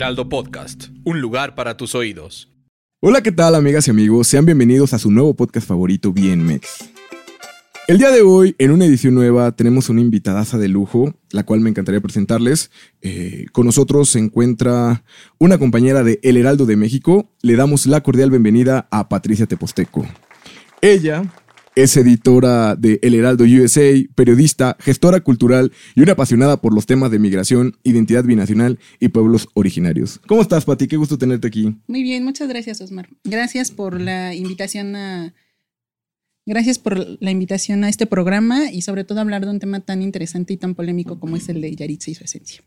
Heraldo Podcast, un lugar para tus oídos. Hola, ¿qué tal amigas y amigos? Sean bienvenidos a su nuevo podcast favorito, Bien Mex. El día de hoy, en una edición nueva, tenemos una invitadaza de lujo, la cual me encantaría presentarles. Eh, con nosotros se encuentra una compañera de El Heraldo de México. Le damos la cordial bienvenida a Patricia Teposteco. Ella es editora de El Heraldo USA, periodista, gestora cultural y una apasionada por los temas de migración, identidad binacional y pueblos originarios. ¿Cómo estás, Pati? Qué gusto tenerte aquí. Muy bien, muchas gracias, Osmar. Gracias por la invitación a Gracias por la invitación a este programa y sobre todo hablar de un tema tan interesante y tan polémico como es el de Yaritza y su esencia.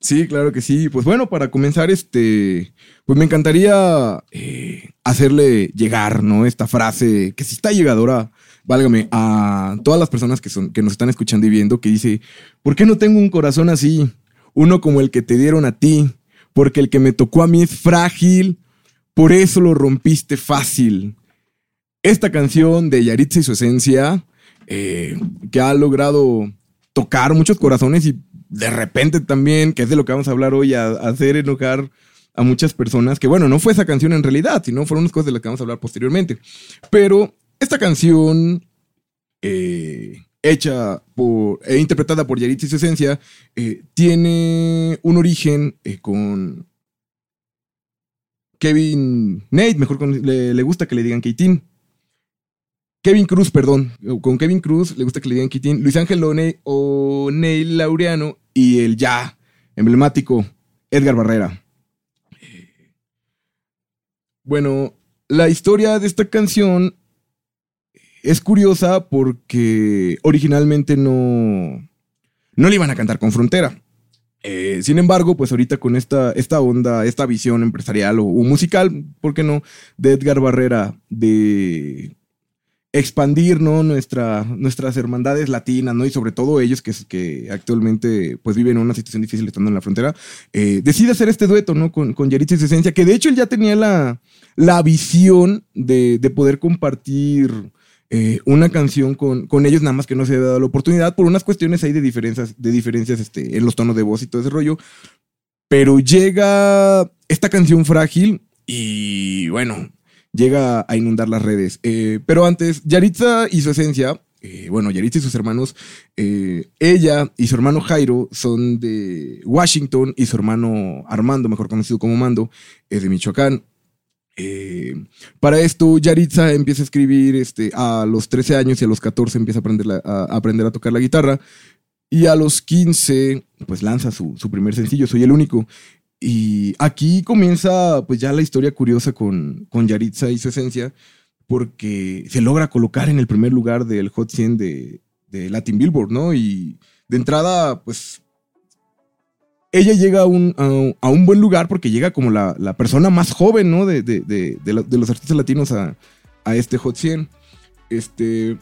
Sí, claro que sí. Pues bueno, para comenzar, este, pues me encantaría eh, hacerle llegar, ¿no? Esta frase que si está llegadora, válgame, a todas las personas que, son, que nos están escuchando y viendo, que dice, ¿por qué no tengo un corazón así? Uno como el que te dieron a ti, porque el que me tocó a mí es frágil, por eso lo rompiste fácil. Esta canción de Yaritza y su esencia, eh, que ha logrado tocar muchos corazones y de repente también, que es de lo que vamos a hablar hoy, a, hacer enojar a muchas personas, que bueno, no fue esa canción en realidad, sino fueron unas cosas de las que vamos a hablar posteriormente. Pero esta canción, eh, hecha por, e interpretada por Yaritza y esencia, eh, tiene un origen con Kevin Nate, mejor le, le, gusta que le digan Keitin. Kevin Cruz, perdón. Con Kevin Cruz le gusta que le digan Kitín. Luis Ángel O'Neill Laureano y el ya emblemático Edgar Barrera. Bueno, la historia de esta canción es curiosa porque originalmente no, no le iban a cantar con Frontera. Eh, sin embargo, pues ahorita con esta, esta onda, esta visión empresarial o, musical, ¿por qué no? De Edgar Barrera, de expandir ¿no? Nuestra, nuestras hermandades latinas, ¿no? Y sobre todo ellos que, que actualmente pues viven una situación difícil estando en la frontera, eh, decide hacer este dueto, ¿no? Con, con Yaritza y su esencia, que de hecho él ya tenía la, la visión de, de poder compartir eh, una canción con, con, ellos, nada más que no se había dado la oportunidad por unas cuestiones ahí de diferencias, de diferencias este, en los tonos de voz y todo ese rollo. Pero llega esta canción frágil y bueno, llega a inundar las redes. Eh, pero antes, Yaritza y su esencia, eh, bueno, Yaritza y sus hermanos, ella y su hermano Jairo son de Washington y su hermano Armando, mejor conocido como Mando, es de Michoacán. Para esto, Yaritza empieza a escribir este, a los 13 años y a los 14 empieza a aprender, a, aprender a tocar la guitarra. Y a los 15, pues lanza su, su primer sencillo, Soy el único. Y aquí comienza pues ya la historia curiosa con, con Yaritza y su esencia, porque se logra colocar en el primer lugar del Hot 100 de, de Latin Billboard, ¿no? Y de entrada, pues ella llega a un, a, un, buen lugar porque llega como la, la persona más joven, ¿no? De, de, de los artistas latinos a, a, este Hot 100. Este,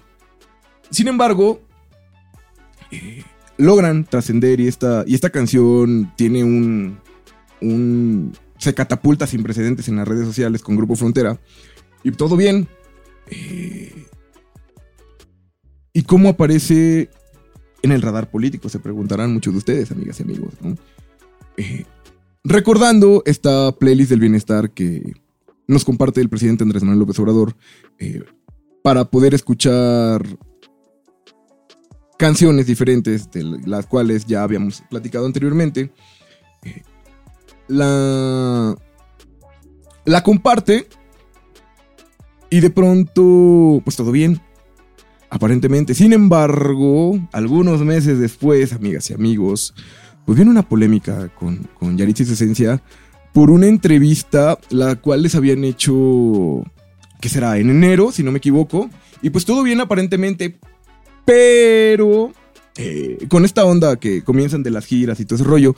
sin embargo, eh, logran trascender y esta, y esta canción tiene un, se catapulta sin precedentes en las redes sociales con Grupo Frontera. Y todo bien. Eh, ¿Y cómo aparece en el radar político? Se preguntarán muchos de ustedes, amigas y amigos. Eh, recordando esta playlist del bienestar que nos comparte el presidente Andrés Manuel López Obrador eh, para poder escuchar canciones diferentes de las cuales ya habíamos platicado anteriormente la, la comparte y de pronto, pues todo bien, aparentemente. Sin embargo, algunos meses después, amigas y amigos, pues viene una polémica con, con Yaritza y su esencia por una entrevista la cual les habían hecho, que será en enero, si no me equivoco, y pues todo bien aparentemente, pero eh, con esta onda que comienzan de las giras y todo ese rollo,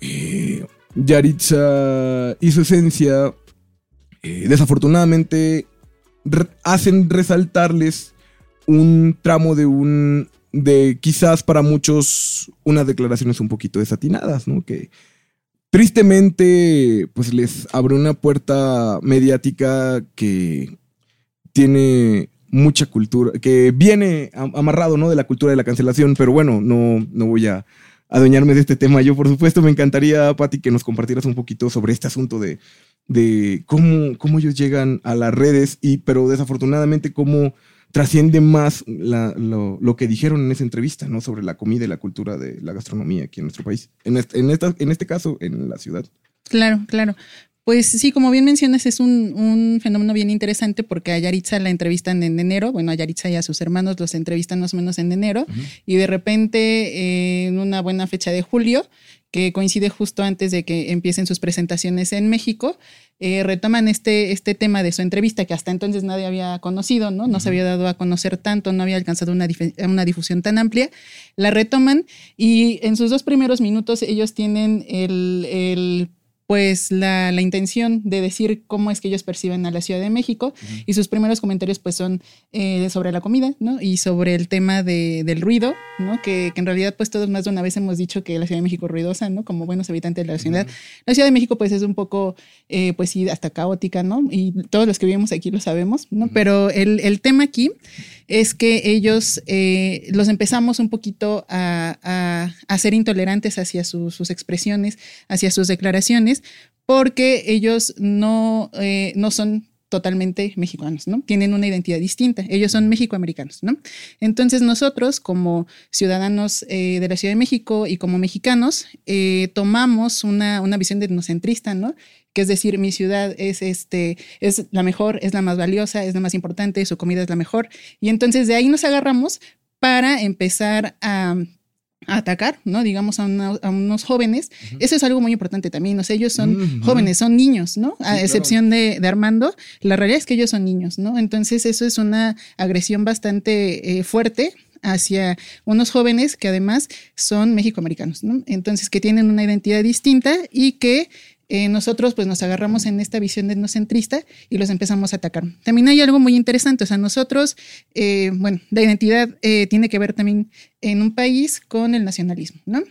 eh, Yaritza y su esencia, eh, desafortunadamente, hacen resaltarles un tramo de un. De quizás para muchos unas declaraciones un poquito desatinadas, ¿no? Que tristemente, pues les abre una puerta mediática que tiene mucha cultura, que viene am- amarrado, ¿no? De la cultura de la cancelación, pero bueno, no, no voy a adueñarme de este tema. Yo, por supuesto, me encantaría, Patti, que nos compartieras un poquito sobre este asunto de, de cómo, cómo ellos llegan a las redes, y, pero desafortunadamente cómo trasciende más la- lo, lo que dijeron en esa entrevista, ¿no? Sobre la comida y la cultura de la gastronomía aquí en nuestro país. En este, en esta- en este caso, en la ciudad. Claro, claro. Pues sí, como bien mencionas, es un, un fenómeno bien interesante porque a Yaritza la entrevistan en enero, bueno, a Yaritza y a sus hermanos los entrevistan más o menos en enero, y de repente eh, en una buena fecha de julio, que coincide justo antes de que empiecen sus presentaciones en México, eh, retoman este, este tema de su entrevista que hasta entonces nadie había conocido, ¿no? No se había dado a conocer tanto, no había alcanzado una, una difusión tan amplia. La retoman y en sus dos primeros minutos ellos tienen el, el pues la, la intención de decir cómo es que ellos perciben a la Ciudad de México y sus primeros comentarios pues son eh, sobre la comida, ¿no? Y sobre el tema de, del ruido, ¿no? Que, que en realidad pues todos más de una vez hemos dicho que la Ciudad de México es ruidosa, ¿no? Como buenos habitantes de la ciudad. La Ciudad de México pues es un poco, eh, pues sí, hasta caótica, ¿no? Y todos los que vivimos aquí lo sabemos, ¿no? Pero el, el tema aquí es que ellos eh, los empezamos un poquito a, a, a ser intolerantes hacia su- sus expresiones, hacia sus declaraciones, porque ellos no, eh, no son totalmente mexicanos, ¿no? Tienen una identidad distinta. Ellos son mexicoamericanos, ¿no? Entonces nosotros como ciudadanos eh, de la Ciudad de México y como mexicanos tomamos una, una visión de etnocentrista, ¿no? Que es decir, mi ciudad es, este, es la mejor, es la más valiosa, es la más importante, su comida es la mejor. Y entonces de ahí nos agarramos para empezar a a atacar, ¿no? Digamos, a, una- a unos jóvenes. Eso es algo muy importante también. O sea, ellos son jóvenes, son niños, ¿no? A excepción de, de Armando, la realidad es que ellos son niños, ¿no? Entonces, eso es una agresión bastante eh, fuerte hacia unos jóvenes que además son mexicoamericanos, ¿no? Entonces, que tienen una identidad distinta y que eh, nosotros pues nos agarramos en esta visión etnocentrista y los empezamos a atacar. También hay algo muy interesante, o sea, nosotros, eh, bueno, la identidad eh, tiene que ver también en un país con el nacionalismo, ¿no?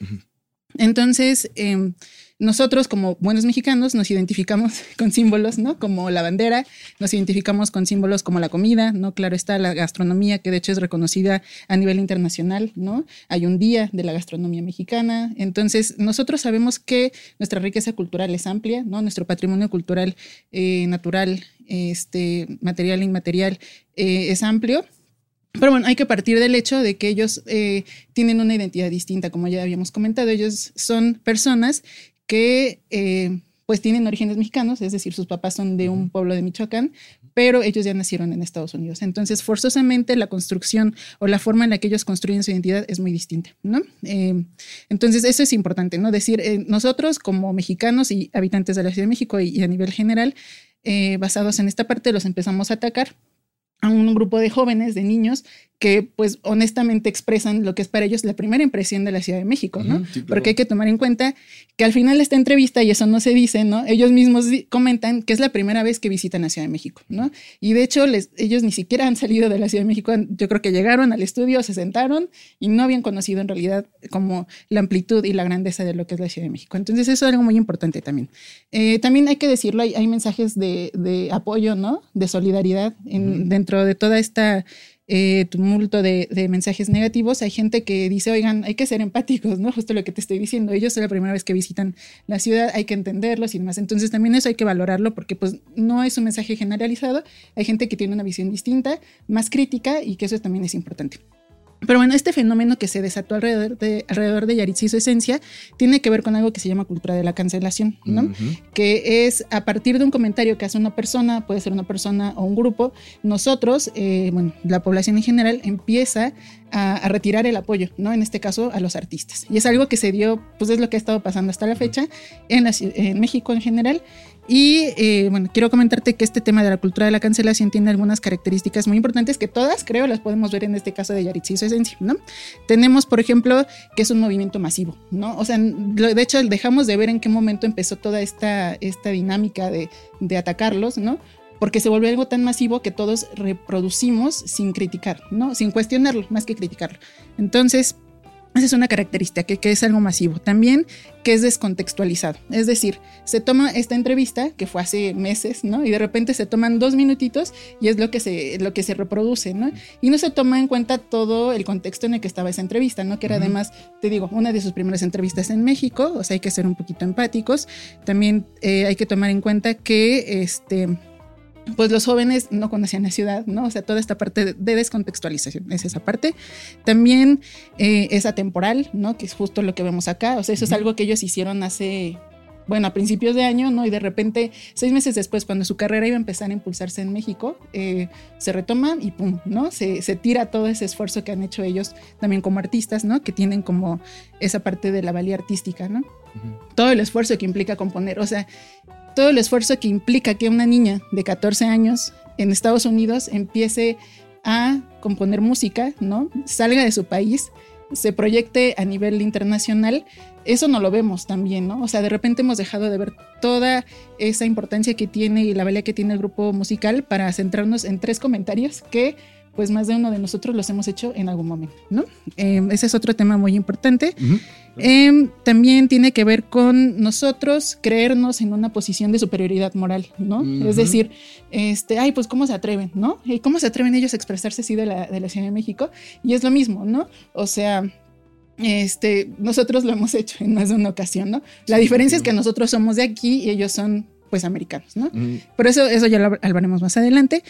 Entonces, eh, nosotros como buenos mexicanos nos identificamos con símbolos, ¿no? Como la bandera, nos identificamos con símbolos como la comida, ¿no? Claro está la gastronomía, que de hecho es reconocida a nivel internacional, ¿no? Hay un día de la gastronomía mexicana. Entonces, nosotros sabemos que nuestra riqueza cultural es amplia, ¿no? Nuestro patrimonio cultural eh, natural, este, material e inmaterial, eh, es amplio. Pero bueno, hay que partir del hecho de que ellos eh, tienen una identidad distinta, como ya habíamos comentado. Ellos son personas que eh, pues tienen orígenes mexicanos, es decir, sus papás son de un pueblo de Michoacán, pero ellos ya nacieron en Estados Unidos. Entonces, forzosamente la construcción o la forma en la que ellos construyen su identidad es muy distinta, ¿no? Eh, entonces, eso es importante, ¿no? Decir, eh, nosotros como mexicanos y habitantes de la Ciudad de México y, y a nivel general, eh, basados en esta parte, los empezamos a atacar a un grupo de jóvenes, de niños, que pues honestamente expresan lo que es para ellos la primera impresión de la Ciudad de México, ¿no? Ujú, sí, claro. Porque hay que tomar en cuenta que al final de esta entrevista, y eso no se dice, ¿no? Ellos mismos comentan que es la primera vez que visitan la Ciudad de México, ¿no? Y de hecho, les, ellos ni siquiera han salido de la Ciudad de México. Yo creo que llegaron al estudio, se sentaron y no habían conocido en realidad como la amplitud y la grandeza de lo que es la Ciudad de México. Entonces, eso es algo muy importante también. Eh, también hay que decirlo, hay, hay mensajes de, de apoyo, ¿no? De solidaridad en- dentro de toda esta eh, tumulto de, de mensajes negativos. Hay gente que dice, oigan, hay que ser empáticos, ¿no? Justo lo que te estoy diciendo. Ellos es la primera vez que visitan la ciudad, hay que entenderlos y demás. Entonces también eso hay que valorarlo porque pues no es un mensaje generalizado. Hay gente que tiene una visión distinta, más crítica y que eso también es importante. Pero bueno, este fenómeno que se desató alrededor de, alrededor de Yaritza y su esencia tiene que ver con algo que se llama cultura de la cancelación, ¿no? Ujú. que es a partir de un comentario que hace una persona, puede ser una persona o un grupo, nosotros, eh, bueno, la población en general empieza a, a retirar el apoyo, ¿no? En este caso a los artistas. Y es algo que se dio, pues es lo que ha estado pasando hasta la fecha en, la en México en general. Y eh, bueno, quiero comentarte que este tema de la cultura de la cancelación tiene algunas características muy importantes que todas creo las podemos ver en este caso de Yaritza y su esencia, ¿no? Tenemos, por ejemplo, que es un movimiento masivo, ¿no? O sea, de hecho, dejamos de ver en qué momento empezó toda esta, esta dinámica de, de atacarlos, ¿no? porque se volvió algo tan masivo que todos reproducimos sin criticar, ¿no? Sin cuestionarlo, más que criticarlo. Entonces, esa es una característica, que, que, es algo masivo. También que es descontextualizado. Es decir, se toma esta entrevista, que fue hace meses, ¿no? Y de repente se toman dos minutitos y es lo que se, lo que se reproduce, ¿no? Y no se toma en cuenta todo el contexto en el que estaba esa entrevista, ¿no? Que era además, te digo, una de sus primeras entrevistas en México, o sea, hay que ser un poquito empáticos. También eh, hay que tomar en cuenta que, este pues los jóvenes no conocían la ciudad, ¿no? O sea, toda esta parte de descontextualización es esa parte. También eh, es atemporal, ¿no? Que es justo lo que vemos acá. O sea, eso es algo que ellos hicieron hace, bueno, a principios de año, ¿no? Y de repente, seis meses después, cuando su carrera iba a empezar a impulsarse en México, eh, se retoma y pum, ¿no? Se, se, tira todo ese esfuerzo que han hecho ellos también como artistas, ¿no? Que tienen como esa parte de la valía artística, ¿no? Todo el esfuerzo que implica componer. O sea, todo el esfuerzo que implica que una niña de 14 años en Estados Unidos empiece a componer música, ¿no? Salga de su país, se proyecte a nivel internacional, eso no lo vemos también, ¿no? O sea, de repente hemos dejado de ver toda esa importancia que tiene y la valía que tiene el grupo musical para centrarnos en tres comentarios que pues más de uno de nosotros los hemos hecho en algún momento, ¿no? Eh, ese es otro tema muy importante. Uh -huh. eh, también tiene que ver con nosotros creernos en una posición de superioridad moral, ¿no? Uh -huh. Es decir, este, ay, pues cómo se atreven, ¿no? ¿Y cómo se atreven ellos a expresarse así de la, de la Ciudad de México? Y es lo mismo, ¿no? O sea, este, nosotros lo hemos hecho en más de una ocasión, ¿no? La diferencia es que nosotros somos de aquí y ellos son, pues, americanos, ¿no? -huh. Por eso, eso ya lo hablaremos más adelante.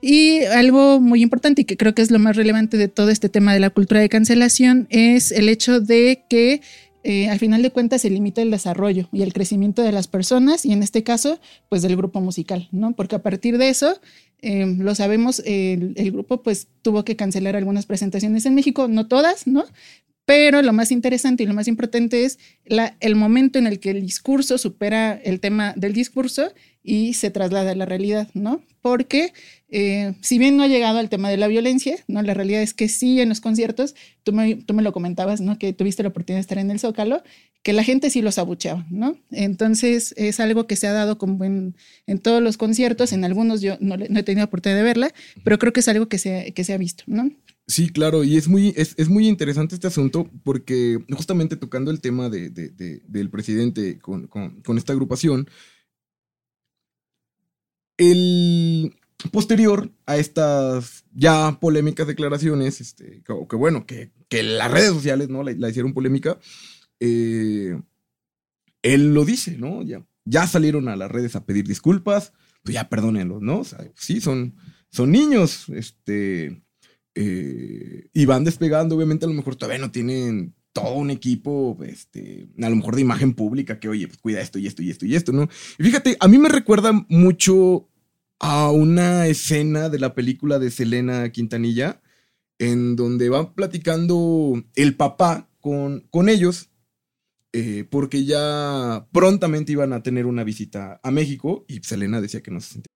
Y algo muy importante y que creo que es lo más relevante de todo este tema de la cultura de cancelación es el hecho de que eh, al final de cuentas se limita el desarrollo y el crecimiento de las personas y en este caso pues del grupo musical, ¿no? Porque a partir de eso, eh, lo sabemos, el, el grupo pues tuvo que cancelar algunas presentaciones en México, no todas, ¿no? Pero lo más interesante y lo más importante es la, el momento en el que el discurso supera el tema del discurso y se traslada a la realidad, ¿no? Porque eh, si bien no ha llegado al tema de la violencia, ¿no? La realidad es que sí en los conciertos, tú me, tú me lo comentabas, ¿no? Que tuviste la oportunidad de estar en el Zócalo, que la gente sí los abucheaba, ¿no? Entonces es algo que se ha dado en, todos los conciertos, en algunos yo no, he tenido oportunidad de verla, pero creo que es algo que se, que se ha visto, ¿no? Sí, claro, y es muy, es, es, muy interesante este asunto porque justamente tocando el tema de, de, de, del presidente con, con, esta agrupación, el posterior a estas ya polémicas declaraciones, este, que, bueno, que, que, las redes sociales ¿no? la, la hicieron polémica, eh, él lo dice, ¿no? Ya, ya salieron a las redes a pedir disculpas, pues ya perdónenlos, ¿no? O sea, sí, son, son niños, este eh, y van despegando, obviamente a lo mejor todavía no tienen todo un equipo, este, a lo mejor de imagen pública, que oye, pues cuida esto y esto y esto y esto, ¿no? Y fíjate, a mí me recuerda mucho a una escena de la película de Selena Quintanilla, en donde van platicando el papá con, con ellos, eh, porque ya prontamente iban a tener una visita a México y Selena decía que no se sentía.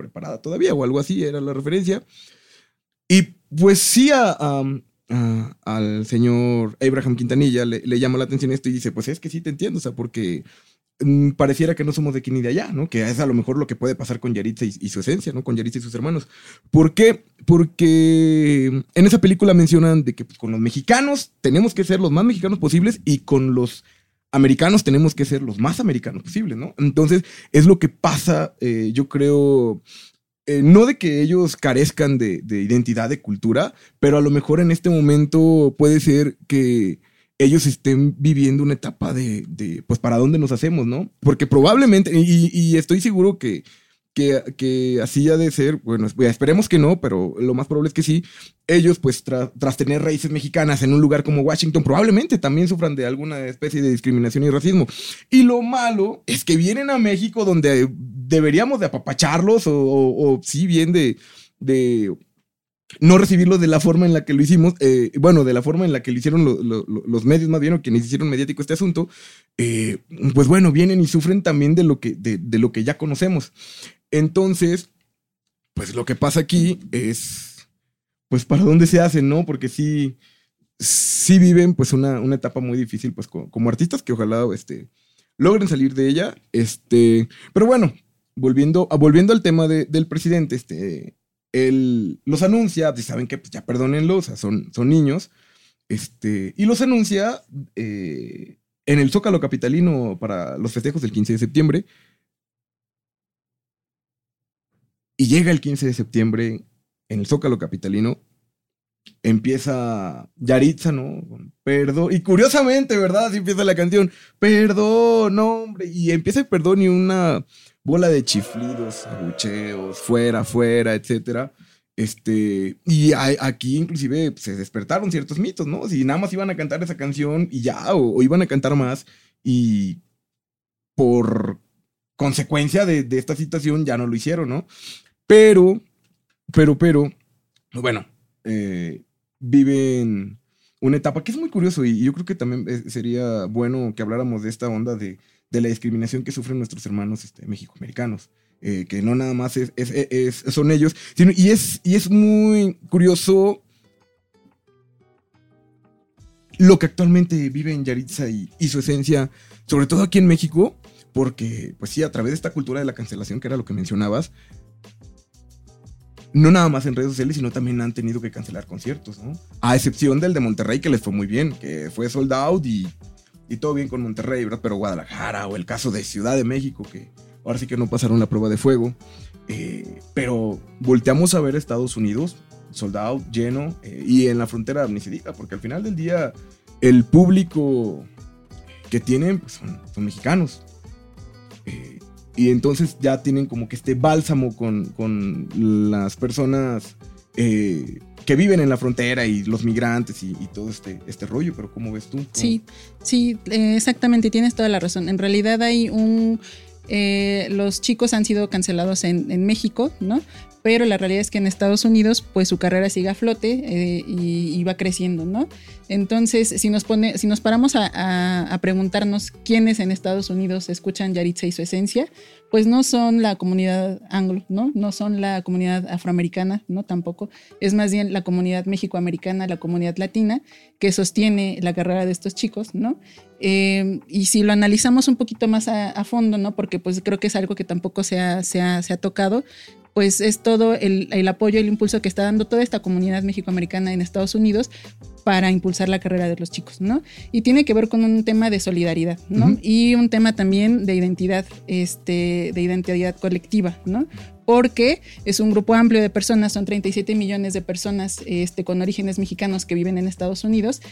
Preparada todavía o algo así era la referencia. Y pues sí a, al señor Abraham Quintanilla le, le, llama la atención esto y dice, pues es que sí te entiendo, o sea, porque mmm, pareciera que no somos de aquí ni de allá, ¿no? Que es a lo mejor lo que puede pasar con Yaritza y, y su esencia, ¿no? Con Yaritza y sus hermanos. ¿Por qué? Porque en esa película mencionan de que pues, con los mexicanos tenemos que ser los más mexicanos posibles y con los americanos tenemos que ser los más americanos posibles, ¿no? Entonces, es lo que pasa, eh, yo creo, eh, no de que ellos carezcan de, de, identidad, de cultura, pero a lo mejor en este momento puede ser que ellos estén viviendo una etapa de, pues, para dónde nos hacemos, ¿no? Porque probablemente, y estoy seguro que, que, que, así ha de ser, bueno, esperemos que no, pero lo más probable es que sí, ellos pues tras tener raíces mexicanas en un lugar como Washington, probablemente también sufran de alguna especie de discriminación y racismo. Y lo malo es que vienen a México donde deberíamos de apapacharlos o, o, sí bien de, de no recibirlo de la forma en la que lo hicimos, eh, bueno, de la forma en la que lo hicieron los medios más bien, o quienes hicieron mediático este asunto, eh, pues bueno, vienen y sufren también de lo que, de, de, lo que ya conocemos. Entonces, pues lo que pasa aquí es, pues para dónde se hacen, ¿no? Porque sí, sí viven pues una, una etapa muy difícil, pues como, artistas que ojalá, este, logren salir de ella, este, pero bueno, volviendo, volviendo al tema del presidente, este, él los anuncia, y saben que pues ya perdónenlo, o son, son niños, este, y los anuncia eh, en el Zócalo Capitalino para los festejos del 15 de septiembre, Y llega el 15 de septiembre en el Zócalo Capitalino. Empieza Yaritza, ¿no? Perdón. Y curiosamente, ¿verdad? Así empieza la canción. Perdón, hombre. Y empieza el perdón y una bola de chiflidos, abucheos, fuera, fuera, etcétera. Este, y aquí inclusive se despertaron ciertos mitos, ¿no? Si nada más iban a cantar esa canción y ya, o, iban a cantar más, y por consecuencia de, de, esta situación ya no lo hicieron, ¿no? Pero, pero, pero, bueno, eh, viven una etapa que es muy curioso y yo creo que también eh, sería bueno que habláramos de esta onda de, la discriminación que sufren nuestros hermanos este, mexicoamericanos. Eh, que no nada más es, son ellos, sino, y, es, y es muy curioso lo que actualmente vive en Yaritza y, su esencia, sobre todo aquí en México, porque, pues sí, a través de esta cultura de la cancelación, que era lo que mencionabas, no nada más en redes sociales, sino también han tenido que cancelar conciertos, ¿no? A excepción del de Monterrey, que les fue muy bien, que fue sold out y, y todo bien con Monterrey. Pero Guadalajara o el caso de Ciudad de México, que ahora sí que no pasaron la prueba de fuego. Eh, pero volteamos a ver Estados Unidos, sold out, lleno, eh, y en la frontera ni se diga, porque al final del día el público que tienen pues, son, mexicanos. Y entonces ya tienen como que este bálsamo con, las personas eh, que viven en la frontera y los migrantes y, todo este, este rollo, pero ¿cómo ves tú? Sí, sí, eh, exactamente, tienes toda la razón. En realidad hay un... Eh, los chicos han sido cancelados en, en México, ¿no? Pero la realidad es que en Estados Unidos pues su carrera sigue a flote eh, y, va creciendo, ¿no? Entonces, si nos, pone, si nos paramos a, preguntarnos quiénes en Estados Unidos escuchan Yaritza y su esencia, pues no son la comunidad anglo, ¿no? No son la comunidad afroamericana, ¿no? Tampoco. Es más bien la comunidad mexicoamericana, la comunidad latina, que sostiene la carrera de estos chicos, ¿no? Eh, y si lo analizamos un poquito más a, fondo, ¿no? Porque pues creo que es algo que tampoco se ha, se ha, se ha tocado, pues es todo el, el apoyo el impulso que está dando toda esta comunidad mexicoamericana en Estados Unidos para impulsar la carrera de los chicos, ¿no? Y tiene que ver con un tema de solidaridad, ¿no? Y un tema también de identidad, este, de identidad colectiva, ¿no? Porque es un grupo amplio de personas, son 37 millones de personas este, con orígenes mexicanos que viven en Estados Unidos.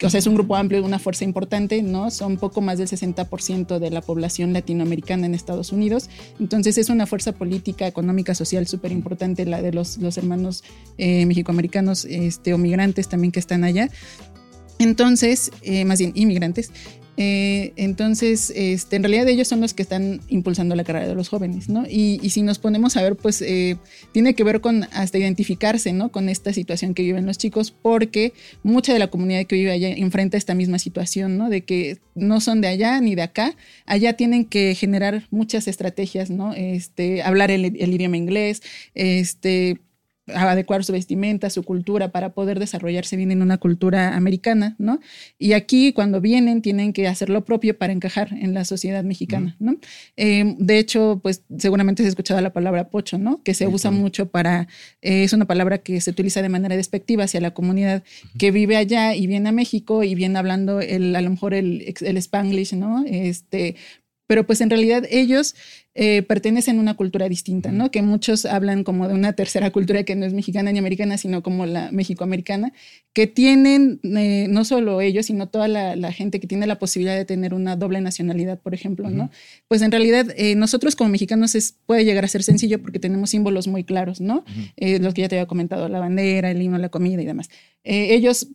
O sea, es un grupo amplio, una fuerza importante, ¿no? Son poco más del 60% de la población latinoamericana en Estados Unidos. Entonces, es una fuerza política, económica, social súper importante, la de los, los hermanos eh, mexicoamericanos este, o migrantes también que están allá. Entonces, eh, más bien inmigrantes. Eh, entonces, este, en realidad ellos son los que están impulsando la carrera de los jóvenes, ¿no? Y, si nos ponemos a ver, pues eh, tiene que ver con hasta identificarse, ¿no? Con esta situación que viven los chicos, porque mucha de la comunidad que vive allá enfrenta esta misma situación, ¿no? De que no son de allá ni de acá, allá tienen que generar muchas estrategias, ¿no? Este, hablar el, el idioma inglés, este, adecuar su vestimenta, su cultura para poder desarrollarse bien en una cultura americana, ¿no? Y aquí cuando vienen tienen que hacer lo propio para encajar en la sociedad mexicana, ¿no? Eh, de hecho, pues seguramente se ha escuchado la palabra pocho, ¿no? Que se usa mucho para, eh, es una palabra que se utiliza de manera despectiva hacia la comunidad que vive allá y viene a México y viene hablando el, a lo mejor el, el spanglish, ¿no? Este, pero pues en realidad ellos eh, pertenecen a una cultura distinta, ¿no? Que muchos hablan como de una tercera cultura que no es mexicana ni americana, sino como la mexicoamericana, que tienen eh, no solo ellos, sino toda la, gente que tiene la posibilidad de tener una doble nacionalidad, por ejemplo, ¿no? Pues en realidad eh, nosotros como mexicanos es, puede llegar a ser sencillo porque tenemos símbolos muy claros, ¿no? los que ya te había comentado, la bandera, el himno, la comida y demás. ellos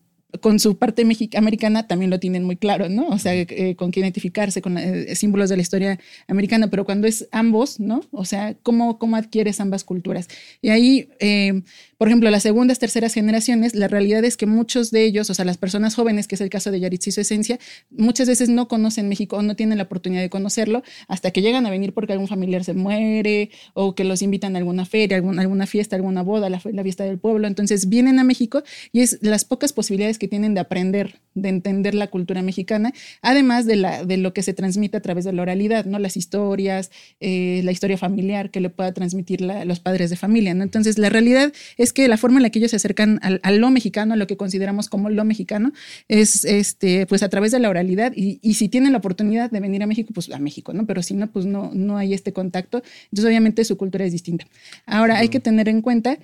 con su parte americana también lo tienen muy claro, ¿no? O sea, eh, con qué identificarse, con eh, símbolos de la historia americana, pero cuando es ambos, ¿no? O sea, ¿cómo, cómo adquieres ambas culturas? Y ahí, eh, por ejemplo, las segundas, terceras generaciones, la realidad es que muchos de ellos, o sea, las personas jóvenes, que es el caso de Yaritz y su esencia, muchas veces no conocen México o no tienen la oportunidad de conocerlo hasta que llegan a venir porque algún familiar se muere o que los invitan a alguna feria, alguna, fiesta, alguna boda, la, fiesta del pueblo. Entonces vienen a México y es las pocas posibilidades que tienen de aprender, de entender la cultura mexicana, además de, la, de lo que se transmite a través de la oralidad, ¿no? Las historias, eh, la historia familiar que le pueda transmitir los padres de familia. Entonces, la realidad es que la forma en la que ellos se acercan al, a lo mexicano, a lo que consideramos como lo mexicano, es este, pues a través de la oralidad y, y, si tienen la oportunidad de venir a México, pues a México, ¿no? Pero si no, pues no, no hay este contacto. Entonces, obviamente, su cultura es distinta. Ahora, hay que tener en cuenta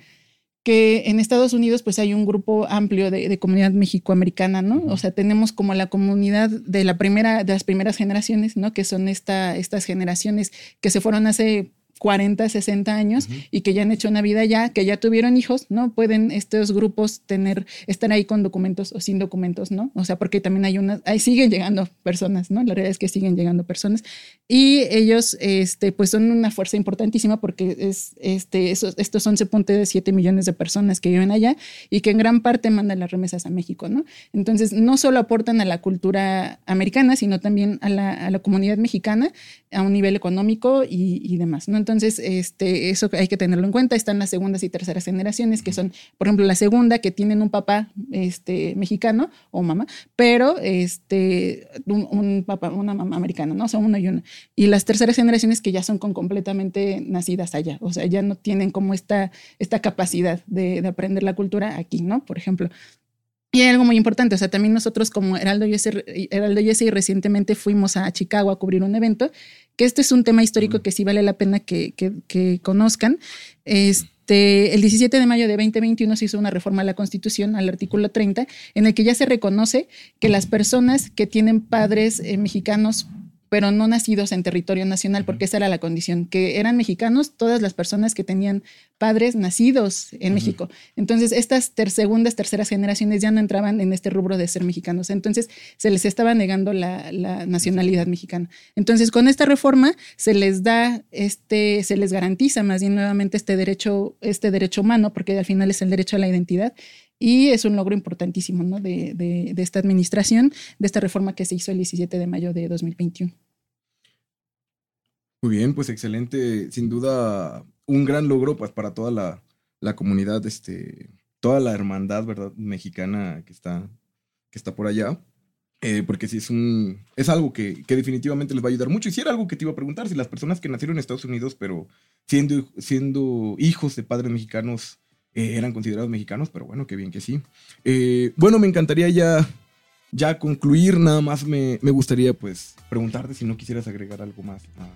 que en Estados Unidos pues hay un grupo amplio de, comunidad mexicoamericana, ¿no? O sea, tenemos como la comunidad de la primera, de las primeras generaciones, ¿no? Que son esta, estas generaciones que se fueron hace 40, 60 años y que ya han hecho una vida ya, que ya tuvieron hijos, ¿no? Pueden estos grupos tener, estar ahí con documentos o sin documentos, ¿no? O sea, porque también hay unas, ahí siguen llegando personas, ¿no? La realidad es que siguen llegando personas y ellos, este, pues son una fuerza importantísima porque es, este, esos, estos 11.7 millones de personas que viven allá y que en gran parte mandan las remesas a México, ¿no? Entonces, no solo aportan a la cultura americana, sino también a la, a la comunidad mexicana a un nivel económico y, y demás, ¿no? Entonces, este, eso hay que tenerlo en cuenta. Están las segundas y terceras generaciones, que son, por ejemplo, la segunda, que tienen un papá este, mexicano o mamá, pero este, un, papá, una mamá americana, ¿no? O sea, uno y uno. Y las terceras generaciones que ya son con completamente nacidas allá, o sea, ya no tienen como esta, esta capacidad de, de aprender la cultura aquí, ¿no? Por ejemplo, y hay algo muy importante, o sea, también nosotros como Heraldo USA, Heraldo USA recientemente fuimos a Chicago a cubrir un evento, que este es un tema histórico que sí vale la pena que, que, conozcan. Este, el 17 de mayo de 2021 se hizo una reforma a la Constitución, al artículo 30, en el que ya se reconoce que las personas que tienen padres eh, mexicanos pero no nacidos en territorio nacional, porque esa era la condición, que eran mexicanos todas las personas que tenían padres nacidos en México. Entonces, estas segundas, terceras generaciones ya no entraban en este rubro de ser mexicanos. Entonces, se les estaba negando la, nacionalidad mexicana. Entonces, con esta reforma se les da, este, se les garantiza más bien nuevamente este derecho, este derecho humano, porque al final es el derecho a la identidad. Y es un logro importantísimo ¿no? de, de, de, esta administración, de esta reforma que se hizo el 17 de mayo de 2021. Muy bien, pues excelente. Sin duda, un gran logro pues, para toda la, la comunidad, este, toda la hermandad ¿verdad? mexicana que está, que está por allá. Eh, porque es un. Es algo que, que, definitivamente les va a ayudar mucho. Y si era algo que te iba a preguntar, si las personas que nacieron en Estados Unidos, pero siendo, siendo hijos de padres mexicanos, eh, eran considerados mexicanos, pero bueno, qué bien que sí. Eh, bueno, me encantaría ya, ya concluir, nada más me, me, gustaría pues preguntarte si no quisieras agregar algo más a,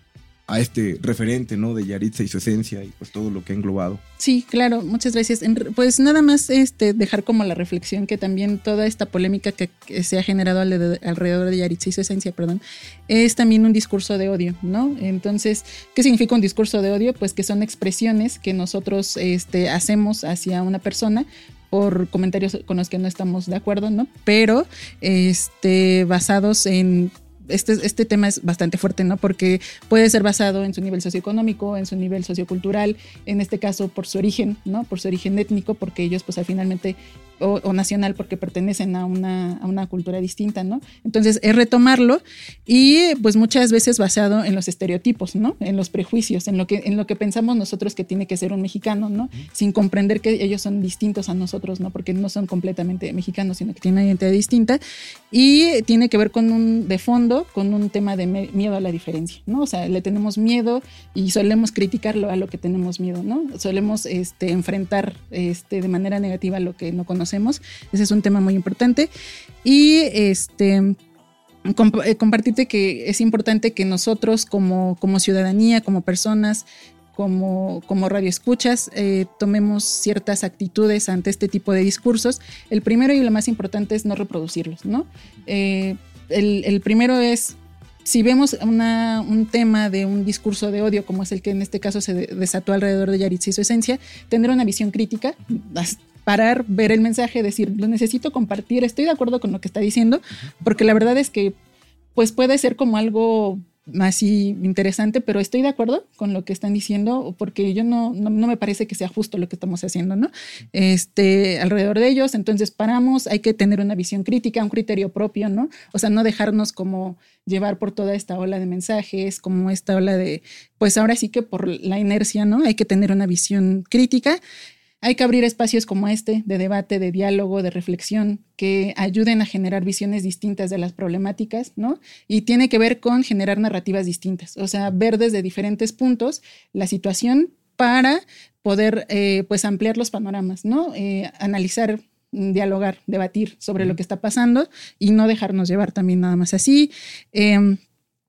a este referente, ¿no? De Yaritza y su esencia y pues todo lo que ha englobado. Sí, claro, muchas gracias. Pues nada más este, dejar como la reflexión que también toda esta polémica que, se ha generado alrededor de Yaritza y su esencia, perdón, es también un discurso de odio, ¿no? Entonces, ¿qué significa un discurso de odio? Pues que son expresiones que nosotros este, hacemos hacia una persona por comentarios con los que no estamos de acuerdo, ¿no? Pero este, basados en este, este tema es bastante fuerte, ¿no? Porque puede ser basado en su nivel socioeconómico, en su nivel sociocultural, en este caso por su origen, ¿no? Por su origen étnico, porque ellos pues finalmente o, nacional porque pertenecen a una, a una, cultura distinta, ¿no? Entonces es retomarlo y pues muchas veces basado en los estereotipos, ¿no? En los prejuicios, en lo que, en lo que pensamos nosotros que tiene que ser un mexicano, ¿no? Sin comprender que ellos son distintos a nosotros, ¿no? Porque no son completamente mexicanos, sino que tienen una identidad distinta y tiene que ver con un, de fondo, con un tema de miedo a la diferencia, ¿no? O sea, le tenemos miedo y solemos criticarlo a lo que tenemos miedo, ¿no? Solemos este, enfrentar este, de manera negativa lo que no conocemos ese es un tema muy importante. Y este eh, compartirte que es importante que nosotros como, como ciudadanía, como personas, como, como radioescuchas, eh, tomemos ciertas actitudes ante este tipo de discursos. El primero y lo más importante es no reproducirlos, ¿no? Eh, el, primero es, si vemos un tema de un discurso de odio, como es el que en este caso se desató alrededor de Yaritza y su esencia, tener una visión crítica, parar, ver el mensaje, decir, lo necesito compartir, estoy de acuerdo con lo que está diciendo, porque la verdad es que pues puede ser como algo así interesante, pero estoy de acuerdo con lo que están diciendo porque yo no, no, me parece que sea justo lo que estamos haciendo, ¿no? Este, alrededor de ellos, entonces paramos, hay que tener una visión crítica, un criterio propio, ¿no? O sea, no dejarnos como llevar por toda esta ola de mensajes, como esta ola de, pues ahora sí que por la inercia, ¿no? Hay que tener una visión crítica hay que abrir espacios como este de debate, de diálogo, de reflexión, que ayuden a generar visiones distintas de las problemáticas, ¿no? Y tiene que ver con generar narrativas distintas, o sea, ver desde diferentes puntos la situación para poder, eh, pues, ampliar los panoramas, ¿no? Eh, analizar dialogar, debatir sobre lo que está pasando y no dejarnos llevar también nada más así. Em,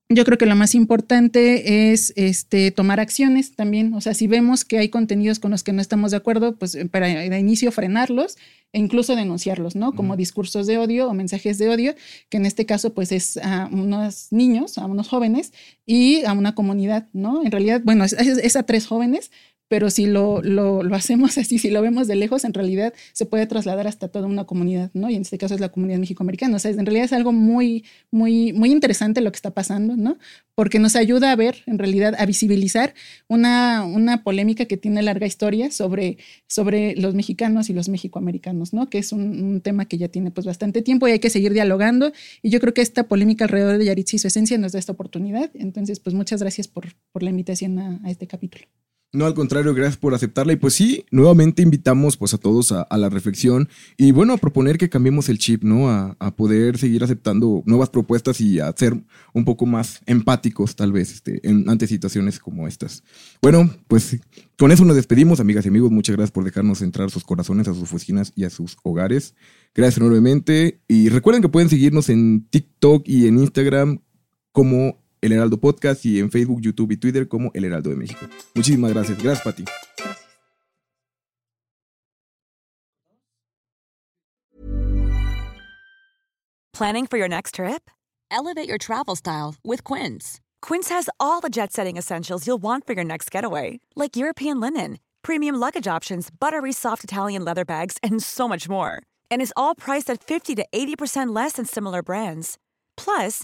yo creo que lo más importante es este, tomar acciones también. O sea, si vemos que hay contenidos con los que no estamos de acuerdo, pues eh, para de inicio frenarlos e incluso denunciarlos, ¿no? Como discursos de odio o mensajes de odio, que en este caso pues es a unos niños, a unos jóvenes y a una comunidad, ¿no? En realidad, bueno, es a tres jóvenes, pero si lo, lo, hacemos así, si lo vemos de lejos, en realidad se puede trasladar hasta toda una comunidad, ¿no? Y en este caso es la comunidad mexicoamericana. O sea, en realidad es algo muy, muy, muy interesante lo que está pasando, ¿no? Porque nos ayuda a ver, en realidad, a visibilizar una, una polémica que tiene larga historia sobre, sobre los mexicanos y los mexicoamericanos, ¿no? Que es un, tema que ya tiene pues bastante tiempo y hay que seguir dialogando. Y yo creo que esta polémica alrededor de Yaritza y su esencia nos da esta oportunidad. Entonces, pues muchas gracias por, por la invitación a este capítulo. No, al contrario, gracias por aceptarla. Y pues sí, nuevamente invitamos pues a todos a, la reflexión y bueno, a proponer que cambiemos el chip, ¿no? A, poder seguir aceptando nuevas propuestas y a ser un poco más empáticos tal vez este, en, ante situaciones como estas. Bueno, pues con eso nos despedimos, amigas y amigos. Muchas gracias por dejarnos entrar sus corazones a sus oficinas y a sus hogares. Gracias enormemente. Y recuerden que pueden seguirnos en TikTok y en Instagram como El Heraldo Podcast y en Facebook, YouTube y Twitter como El Heraldo de México. Muchísimas gracias. Gracias, Pati. Planning for your next trip? Elevate your travel style with Quince. Quince has all the jet setting essentials you'll want for your next getaway, like European linen, premium luggage options, buttery soft Italian leather bags, and so much more. And is all priced at 50 to 80% less than similar brands. Plus,